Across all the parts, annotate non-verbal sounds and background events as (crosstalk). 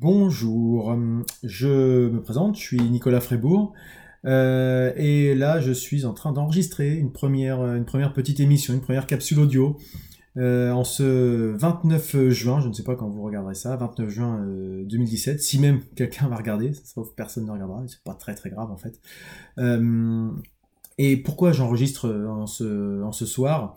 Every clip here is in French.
Bonjour, je me présente, je suis Nicolas Frébourg euh, et là je suis en train d'enregistrer une première, petite émission, une première capsule audio euh, en ce 29 juin, je ne sais pas quand vous regarderez ça, 29 juin 2017, si même (laughs) quelqu'un va regarder, sauf personne ne regardera, c'est pas très très grave en fait. Euh, et pourquoi j'enregistre en en ce soir?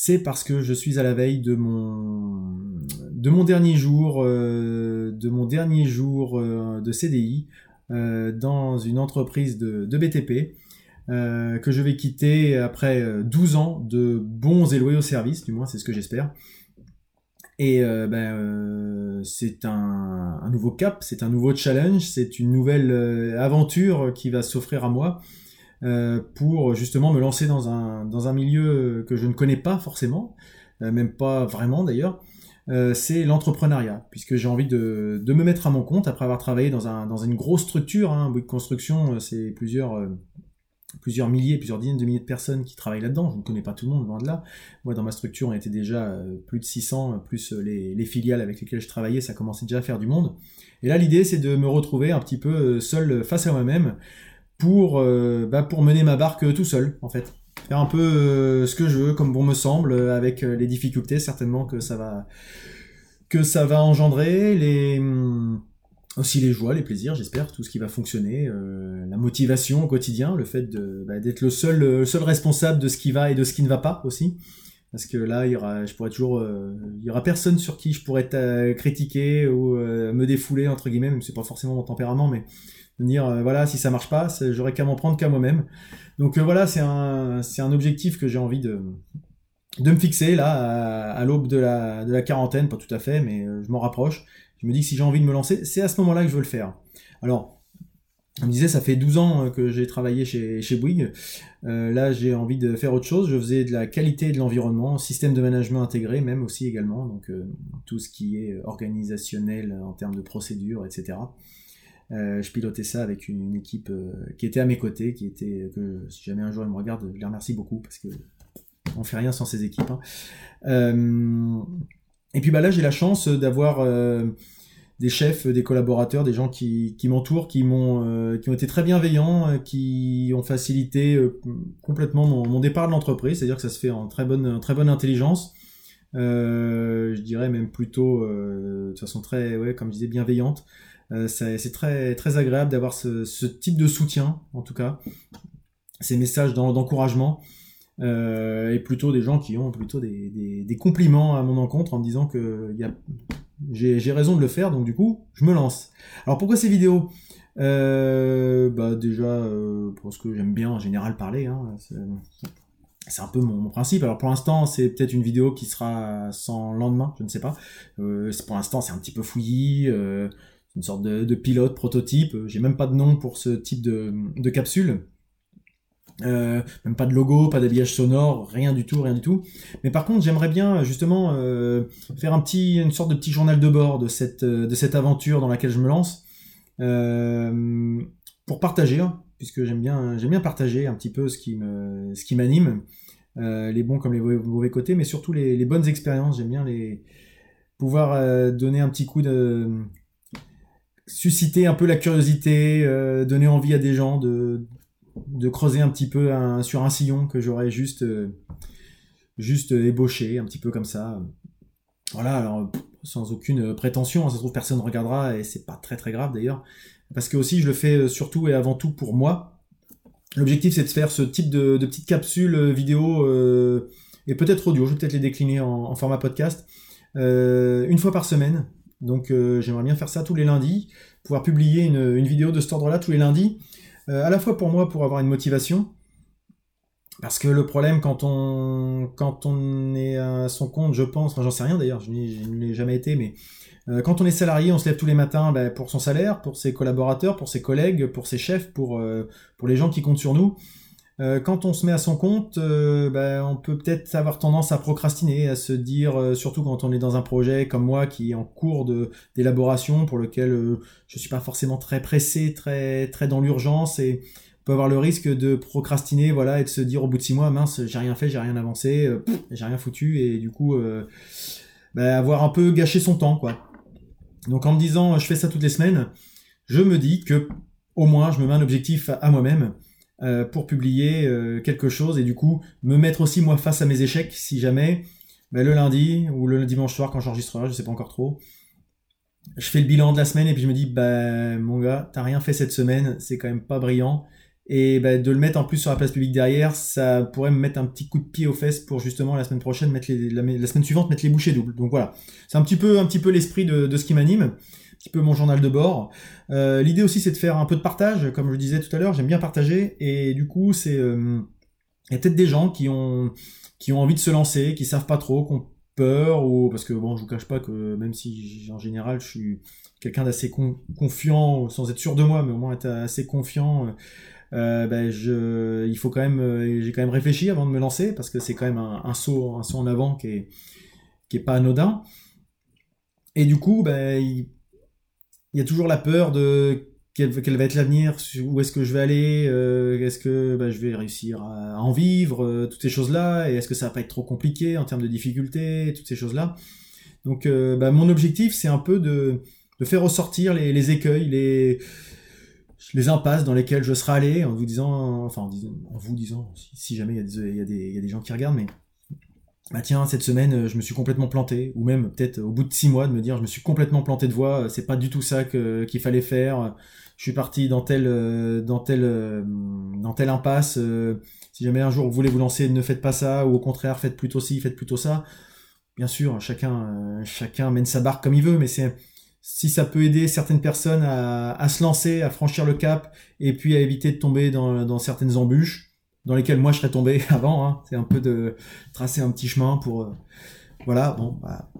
C'est parce que je suis à la veille de mon de mon dernier jour euh, de mon dernier jour euh, de CDI euh, dans une entreprise de, BTP que je vais quitter après 12 ans de bons et loyaux services, du moins c'est ce que j'espère. Et ben, c'est un, nouveau cap, c'est un nouveau challenge, c'est une nouvelle aventure qui va s'offrir à moi. Pour justement me lancer dans un, dans un milieu que je ne connais pas forcément, même pas vraiment d'ailleurs, euh, c'est l'entrepreneuriat, puisque j'ai envie de, de, me mettre à mon compte après avoir travaillé dans, un, dans une grosse structure. Hein, de construction, c'est plusieurs, plusieurs milliers, plusieurs dizaines de milliers de personnes qui travaillent là-dedans. Je ne connais pas tout le monde, loin de là. Moi, dans ma structure, on était déjà plus de 600, plus les, les, filiales avec lesquelles je travaillais, ça commençait déjà à faire du monde. Et là, l'idée, c'est de me retrouver un petit peu seul face à moi-même, pour, euh, bah, pour mener ma barque euh, tout seul, en fait. Faire un peu euh, ce que je veux, comme bon me semble, avec les difficultés certainement que ça va, que ça va engendrer, les, hum, aussi les joies, les plaisirs, j'espère, tout ce qui va fonctionner, la motivation au quotidien, le fait bah, d'être le seul, seul responsable de ce qui va et de ce qui ne va pas aussi. Parce que là, il y aura, je pourrais toujours, il y aura personne sur qui je pourrais critiquer ou me défouler entre guillemets, même si c'est pas forcément mon tempérament, mais dire euh, voilà si ça marche pas j'aurais qu'à m'en prendre qu'à moi-même donc euh, voilà c'est un c'est un objectif que j'ai envie de me fixer là à, l'aube de la de la quarantaine pas tout à fait mais euh, je m'en rapproche je me dis que si j'ai envie de me lancer c'est à ce moment-là que je veux le faire alors on me disait, ça fait 12 ans que j'ai travaillé chez, chez Bouygues. là, j'ai envie de faire autre chose. Je faisais de la qualité de l'environnement, système de management intégré même aussi également. Donc, tout ce qui est organisationnel en termes de procédures, etc. Euh, je pilotais ça avec une, équipe euh, qui était à mes côtés, qui était que si jamais un jour ils me regardent, je les remercie beaucoup parce que on fait rien sans ces équipes. Hein. Euh, et puis bah là j'ai la chance d'avoir des chefs, des collaborateurs, des gens qui, m'entourent, qui m'ont qui ont été très bienveillants, qui ont facilité complètement mon, départ de l'entreprise, c'est-à-dire que ça se fait en très bonne intelligence. Je dirais même plutôt de façon très ouais comme je disais bienveillante euh, c'est très, très agréable d'avoir ce, type de soutien, en tout cas, ces messages d'encouragement. Euh, et plutôt des gens qui ont plutôt des, des, compliments à mon encontre en me disant que j'ai raison de le faire, donc du coup, je me lance. Alors pourquoi ces vidéos? Euh, bah déjà euh, parce que j'aime bien en général parler, hein, c'est un peu mon, principe. Alors pour l'instant, c'est peut-être une vidéo qui sera sans lendemain, je ne sais pas. Euh, pour l'instant, c'est un petit peu fouillis. Euh, une sorte de, pilote prototype. J'ai même pas de nom pour ce type de, capsule. Euh, même pas de logo, pas d'habillage sonore, rien du tout, rien du tout. Mais par contre, j'aimerais bien justement euh, faire un petit, une sorte de petit journal de bord de cette, de cette aventure dans laquelle je me lance, euh, pour partager, hein, puisque j'aime bien, j'aime bien partager un petit peu ce qui me, ce qui m'anime, les bons comme les mauvais côtés, mais surtout les, bonnes expériences. J'aime bien les pouvoir donner un petit coup de, susciter un peu la curiosité, euh, donner envie à des gens de, de creuser un petit peu sur un sillon que j'aurais juste, euh, juste ébauché, un petit peu comme ça. Voilà, alors sans aucune prétention, hein, ça se trouve personne ne regardera et c'est pas très très grave d'ailleurs, parce que aussi je le fais euh, surtout et avant tout pour moi. L'objectif c'est de faire ce type de, petites capsules vidéo et peut-être audio, je vais peut-être les décliner en, format podcast, une fois par semaine, donc euh, j'aimerais bien faire ça tous les lundis, pouvoir publier une, vidéo de cet ordre-là tous les lundis, euh, à la fois pour moi pour avoir une motivation, parce que le problème quand on quand on est à son compte, je pense, enfin j'en sais rien d'ailleurs, je, ne l'ai jamais été, mais euh, quand on est salarié, on se lève tous les matins ben, pour son salaire, pour ses collaborateurs, pour ses collègues, pour ses chefs, pour pour les gens qui comptent sur nous. Euh, quand on se met à son compte, euh, ben, on peut peut-être avoir tendance à procrastiner, à se dire, euh, surtout quand on est dans un projet comme moi qui est en cours d'élaboration, pour lequel je suis pas forcément très pressé, très très dans l'urgence, et peut avoir le risque de procrastiner, voilà, et de se dire au bout de six mois, mince, j'ai rien fait, j'ai rien avancé, j'ai rien foutu, et du coup, ben, avoir un peu gâché son temps, quoi. Donc en me disant je fais ça toutes les semaines, je me dis que au moins je me mets un objectif à, moi-même euh, pour publier euh, quelque chose et du coup me mettre aussi moi face à mes échecs si jamais ben, le lundi ou le dimanche soir quand j'enregistrerai, je sais pas encore trop, je fais le bilan de la semaine et puis je me dis bah mon gars t'as rien fait cette semaine, c'est quand même pas brillant et bah, de le mettre en plus sur la place publique derrière, ça pourrait me mettre un petit coup de pied aux fesses pour justement la semaine prochaine mettre les, la, semaine suivante mettre les bouchées doubles. Donc voilà, c'est un petit peu peu l'esprit de, de ce qui m'anime, un petit peu mon journal de bord. Euh, L'idée aussi c'est de faire un peu de partage, comme je disais tout à l'heure, j'aime bien partager et du coup c'est euh, il y a peut-être des gens qui ont qui ont envie de se lancer, qui savent pas trop, qui ont peur ou parce que bon je vous cache pas que même si en général je suis quelqu'un d'assez confiant sans être sûr de moi mais au moins être assez confiant euh, ben je, il faut quand même, euh, j'ai quand même réfléchi avant de me lancer parce que c'est quand même un, saut, un saut en avant qui est, qui est pas anodin. Et du coup, ben, il, y a toujours la peur de quel, va être l'avenir, où est-ce que je vais aller, euh, est-ce que ben, je vais réussir à, en vivre, toutes ces choses-là, et est-ce que ça va pas être trop compliqué en termes de difficultés, toutes ces choses-là. Donc, ben, mon objectif, c'est un peu de, faire ressortir les écueils, les les impasses dans lesquelles je serais allé en vous disant, enfin en, vous disant, si, jamais il y, a des, il, y y a des gens qui regardent, mais bah tiens, cette semaine, je me suis complètement planté, ou même peut-être au bout de six mois de me dire, je me suis complètement planté de voix, c'est pas du tout ça qu'il fallait faire, je suis parti dans telle, dans telle, dans telle impasse, si jamais un jour vous voulez vous lancer, ne faites pas ça, ou au contraire, faites plutôt ci, faites plutôt ça. Bien sûr, chacun, chacun mène sa barque comme il veut, mais c'est, si ça peut aider certaines personnes à, se lancer, à franchir le cap, et puis à éviter de tomber dans, certaines embûches, dans lesquelles moi je serais tombé (laughs) avant. Hein. C'est un peu de tracer un petit chemin pour... Euh, voilà, bon, bah,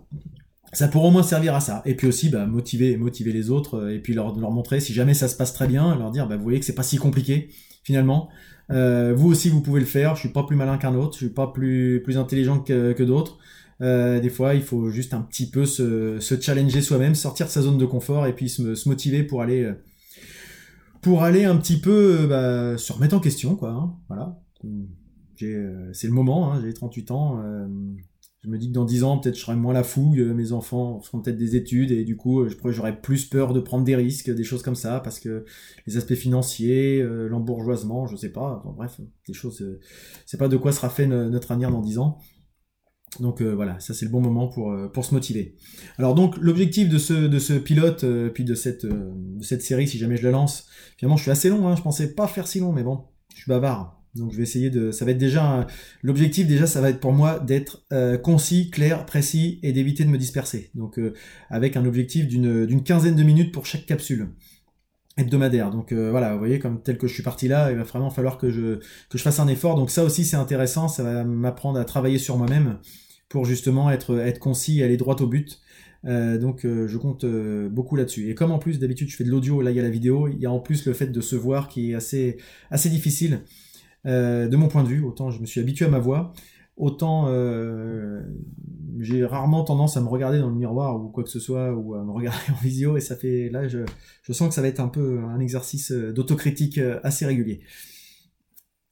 ça pourrait au moins servir à ça. Et puis aussi, bah, motiver, motiver les autres, euh, et puis leur, leur montrer, si jamais ça se passe très bien, leur dire, bah, vous voyez que c'est pas si compliqué, finalement. Euh, vous aussi, vous pouvez le faire. Je suis pas plus malin qu'un autre, je suis pas plus, plus intelligent que, que d'autres. Euh, des fois, il faut juste un petit peu se, challenger soi-même, sortir de sa zone de confort et puis se, motiver pour aller euh, pour aller un petit peu euh, bah, se remettre en question, quoi. Hein, voilà. C'est le moment. Hein, j'ai 38 ans. je me dis que dans 10 ans, peut-être je serai moins la fougue. Mes enfants feront peut-être des études et du coup, je j'aurais plus peur de prendre des risques, des choses comme ça, parce que les aspects financiers, l'embourgeoisement, je sais pas. bref, des choses. c'est pas de quoi sera fait notre avenir dans 10 ans. Donc euh, voilà, ça c'est le bon moment pour, euh, pour se motiver. Alors donc l'objectif de ce, pilote, euh, puis de cette, de cette série, si jamais je la lance, finalement je suis assez long, hein, je pensais pas faire si long, mais bon, je suis bavard. Donc je vais essayer de... Ça va être déjà... L'objectif déjà, ça va être pour moi d'être concis, clair, précis et d'éviter de me disperser. Donc avec un objectif d'une quinzaine de minutes pour chaque capsule hebdomadaire. Donc voilà, vous voyez, comme tel que je suis parti là, il va vraiment falloir que je, que je fasse un effort. Donc ça aussi c'est intéressant, ça va m'apprendre à travailler sur moi-même pour justement être, être concis et aller droit au but. Euh, donc euh, je compte euh, beaucoup là-dessus. Et comme en plus d'habitude je fais de l'audio, là il y a la vidéo, il y a en plus le fait de se voir qui est assez, assez difficile de mon point de vue. Autant je me suis habitué à ma voix, autant j'ai rarement tendance à me regarder dans le miroir ou quoi que ce soit, ou à me regarder (laughs) en visio, et ça fait là je, je sens que ça va être un peu un exercice d'autocritique assez régulier.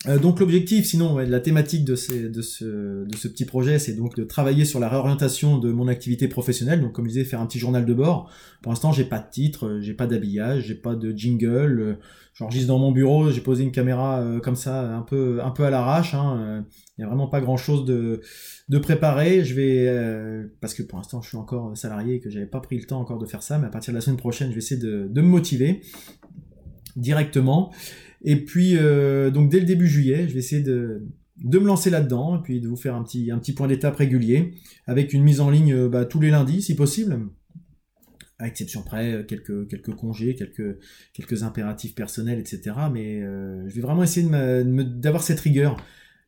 Euh, donc l'objectif, sinon, la thématique de, ce, de ce petit projet, c'est donc de travailler sur la réorientation de mon activité professionnelle. Donc comme je disais, faire un petit journal de bord. Pour l'instant, j'ai pas de titre, euh, j'ai pas d'habillage, j'ai pas de jingle. Euh, j'enregistre dans mon bureau, j'ai posé une caméra comme ça, un peu, à l'arrache. Hein. Il n'y a vraiment pas grand-chose de, de préparé. Je vais, parce que pour l'instant, je suis encore salarié et que j'avais pas pris le temps encore de faire ça, mais à partir de la semaine prochaine, je vais essayer de me motiver directement. Et puis, euh, donc dès le début juillet, je vais essayer de, me lancer là-dedans, et puis de vous faire un petit, un petit point d'étape régulier, avec une mise en ligne euh, bah, tous les lundis, si possible, à exception près, euh, quelques, quelques congés, quelques, quelques impératifs personnels, etc. Mais je vais vraiment essayer d'avoir cette rigueur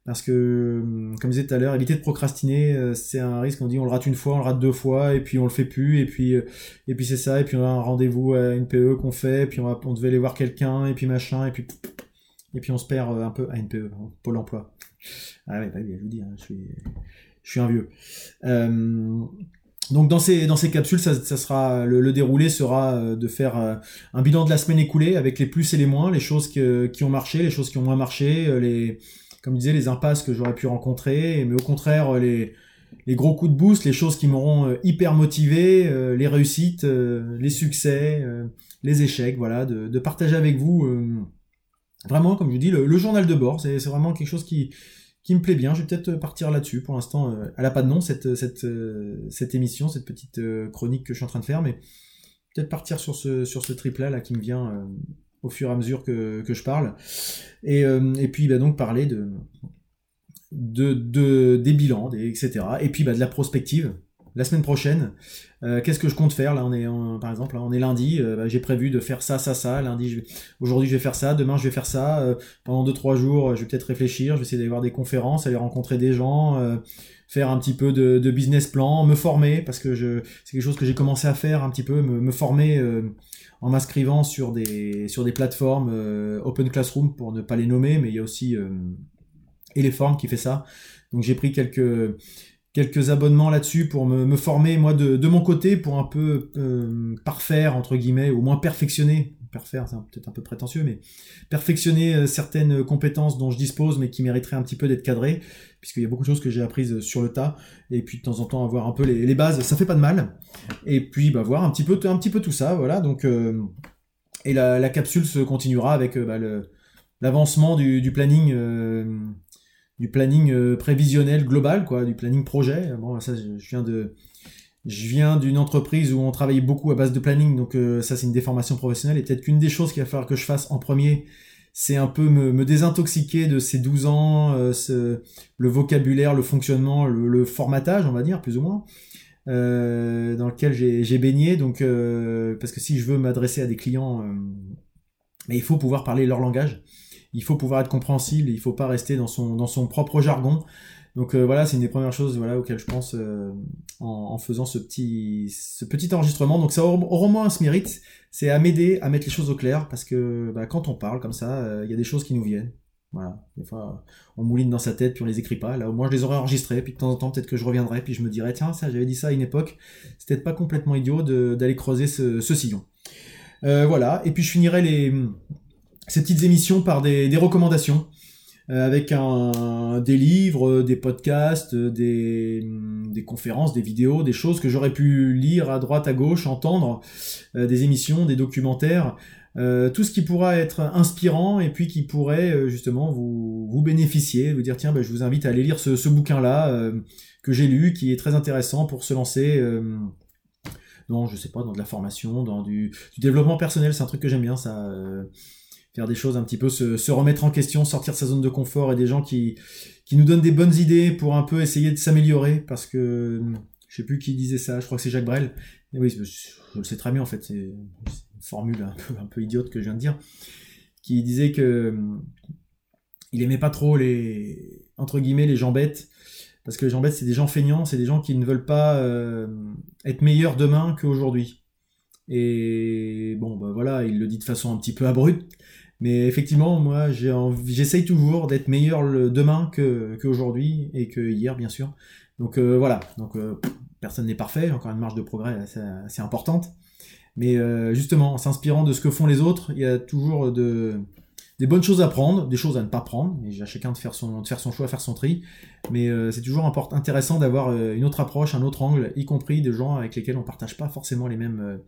parce que, hum, comme je disais tout à l'heure, éviter de procrastiner, euh, c'est un risque. On dit on le rate une fois, on le rate deux fois, et puis on le fait plus, et puis euh, et puis c'est ça, et puis on a un rendez-vous à une PE qu'on fait, et puis on, on devait aller voir quelqu'un, et puis machin, et puis et puis on se perd euh, un peu à une PE, hein, Pôle Emploi. Ah ouais, bah je vous dis, hein, je suis un vieux. donc dans ces dans ces capsules, ça, sera le, le, déroulé sera de faire un bilan de la semaine écoulée avec les plus et les moins, les choses qui ont marché, les choses qui ont moins marché, les comme je disais, les impasses que j'aurais pu rencontrer, mais au contraire, les, les gros coups de boost, les choses qui m'auront hyper motivé, les réussites, les succès, les échecs, voilà, de, partager avec vous vraiment, comme je vous dis, le, journal de bord. C'est vraiment quelque chose qui, me plaît bien. Je vais peut-être partir là-dessus. Pour l'instant, elle n'a pas de nom, cette émission, cette petite chronique que je suis en train de faire, mais peut-être partir sur ce, sur ce trip-là là, qui me vient au fur et à mesure que, je parle. Et, euh, et puis bah, donc parler de, de, de des bilans, etc. Et puis bah, de la prospective. La semaine prochaine, euh, qu'est-ce que je compte faire? Là, on est par exemple, là, on est lundi. Euh, bah, j'ai prévu de faire ça, ça, ça. Lundi, aujourd'hui, je vais faire ça. Demain, je vais faire ça. pendant deux, trois jours, je vais peut-être réfléchir. Je vais essayer d'aller voir des conférences, aller rencontrer des gens, faire un petit peu de, business plan, me former parce que je, c'est quelque chose que j'ai commencé à faire un petit peu, me former en m'inscrivant sur des, sur des plateformes euh, Open Classroom pour ne pas les nommer, mais il y a aussi euh, Eleform qui fait ça. Donc j'ai pris quelques, quelques abonnements là-dessus pour me, me, former moi de, de, mon côté pour un peu euh, parfaire entre guillemets, au moins perfectionner parfaire, c'est peut-être un peu prétentieux, mais perfectionner euh, certaines compétences dont je dispose, mais qui mériteraient un petit peu d'être cadrées, puisqu'il y a beaucoup de choses que j'ai apprises sur le tas, et puis de temps en temps avoir un peu les, bases, ça fait pas de mal. Et puis bah, voir un petit peu, un petit peu tout ça, voilà. Donc euh, et la, capsule se continuera avec euh, bah, l'avancement du, planning. du planning prévisionnel global, quoi, du planning projet. Bon, ça, je viens de, je viens d'une entreprise où on travaille beaucoup à base de planning, donc euh, ça c'est une déformation professionnelle. Et peut-être qu'une des choses qu'il va falloir que je fasse en premier, c'est un peu me, désintoxiquer de ces 12 ans, euh, le vocabulaire, le fonctionnement, le, formatage, on va dire, plus ou moins, euh, dans lequel j'ai baigné. Donc, parce que si je veux m'adresser à des clients, il faut pouvoir parler leur langage. Il faut pouvoir être compréhensible, il faut pas rester dans son, dans son propre jargon. Donc euh, voilà, c'est une des premières choses voilà, auxquelles je pense euh, en, faisant ce petit, enregistrement. Donc ça au, au moins ce mérite, c'est à m'aider à mettre les choses au clair, parce que bah, quand on parle comme ça, euh, il y a des choses qui nous viennent. Voilà, des fois on mouline dans sa tête puis on les écrit pas. Là au moins je les aurais enregistrés, puis de temps en temps peut-être que je reviendrai puis je me dirais tiens ça j'avais dit ça à une époque, c'était pas complètement idiot d'aller creuser ce, sillon. voilà, et puis je finirai les ces petites émissions par des recommandations. Euh, avec un, des livres, des podcasts, des, des, conférences, des vidéos, des choses que j'aurais pu lire à droite, à gauche, entendre, euh, des émissions, des documentaires, euh, tout ce qui pourra être inspirant et puis qui pourrait justement vous, vous bénéficier, vous dire tiens, ben, je vous invite à aller lire ce, ce bouquin-là que j'ai lu, qui est très intéressant pour se lancer dans, je sais pas, dans de la formation, dans du, du développement personnel, c'est un truc que j'aime bien, ça faire des choses un petit peu, se, remettre en question, sortir de sa zone de confort et des gens qui, qui nous donnent des bonnes idées pour un peu essayer de s'améliorer parce que je sais plus qui disait ça, je crois que c'est Jacques Brel. Et oui, je, le sais très bien en fait, c'est une formule un peu, un peu idiote que je viens de dire, qui disait que il aimait pas trop les entre guillemets les gens bêtes parce que les gens bêtes c'est des gens feignants, c'est des gens qui ne veulent pas euh, être meilleurs demain qu'aujourd'hui. Et bon, bah voilà, il le dit de façon un petit peu abrupte, mais effectivement, moi, j'essaye toujours d'être meilleur le demain qu'aujourd'hui et que hier, bien sûr. Donc euh, voilà. Donc euh, personne n'est parfait. Encore une marge de progrès assez, importante. Mais euh, justement, en s'inspirant de ce que font les autres, il y a toujours de, des bonnes choses à prendre, des choses à ne pas prendre. Et à chacun de faire son, de faire son choix, faire son tri. Mais c'est toujours intéressant d'avoir une autre approche, un autre angle, y compris des gens avec lesquels on partage pas forcément les mêmes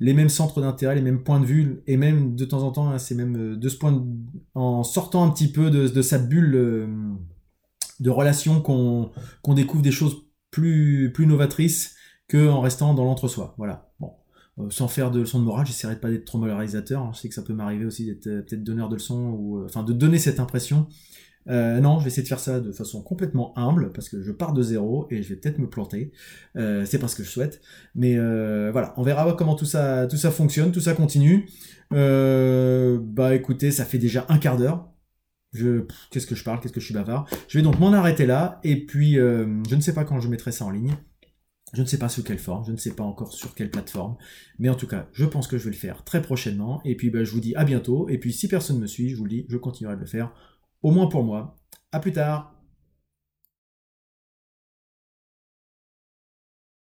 les mêmes centres d'intérêt, les mêmes points de vue, et même de temps en temps, hein, c'est même euh, de ce point en sortant un petit peu de, sa bulle euh, de relation qu'on découvre des choses plus, plus novatrices que en restant dans l'entre-soi. Voilà. Bon. Euh, sans faire de leçons de morale, j'essaierai de pas d'être trop moralisateur. Hein. Je sais que ça peut m'arriver aussi d'être peut-être donneur de leçons ou enfin de donner cette impression. Euh, non, je vais essayer de faire ça de façon complètement humble parce que je pars de zéro et je vais peut-être me planter. Euh, c'est pas ce que je souhaite, mais euh, voilà, on verra comment tout ça, tout ça fonctionne, tout ça continue. bah écoutez, ça fait déjà un quart d'heure. Je, qu'est-ce que je parle, qu'est-ce que je suis bavard. Je vais donc m'en arrêter là et puis je ne sais pas quand je mettrai ça en ligne. Je ne sais pas sous quelle forme, je ne sais pas encore sur quelle plateforme, mais en tout cas, je pense que je vais le faire très prochainement. Et puis, bah, je vous dis à bientôt. Et puis, si personne me suit, je vous le dis, je continuerai de le faire au moins pour moi. À plus tard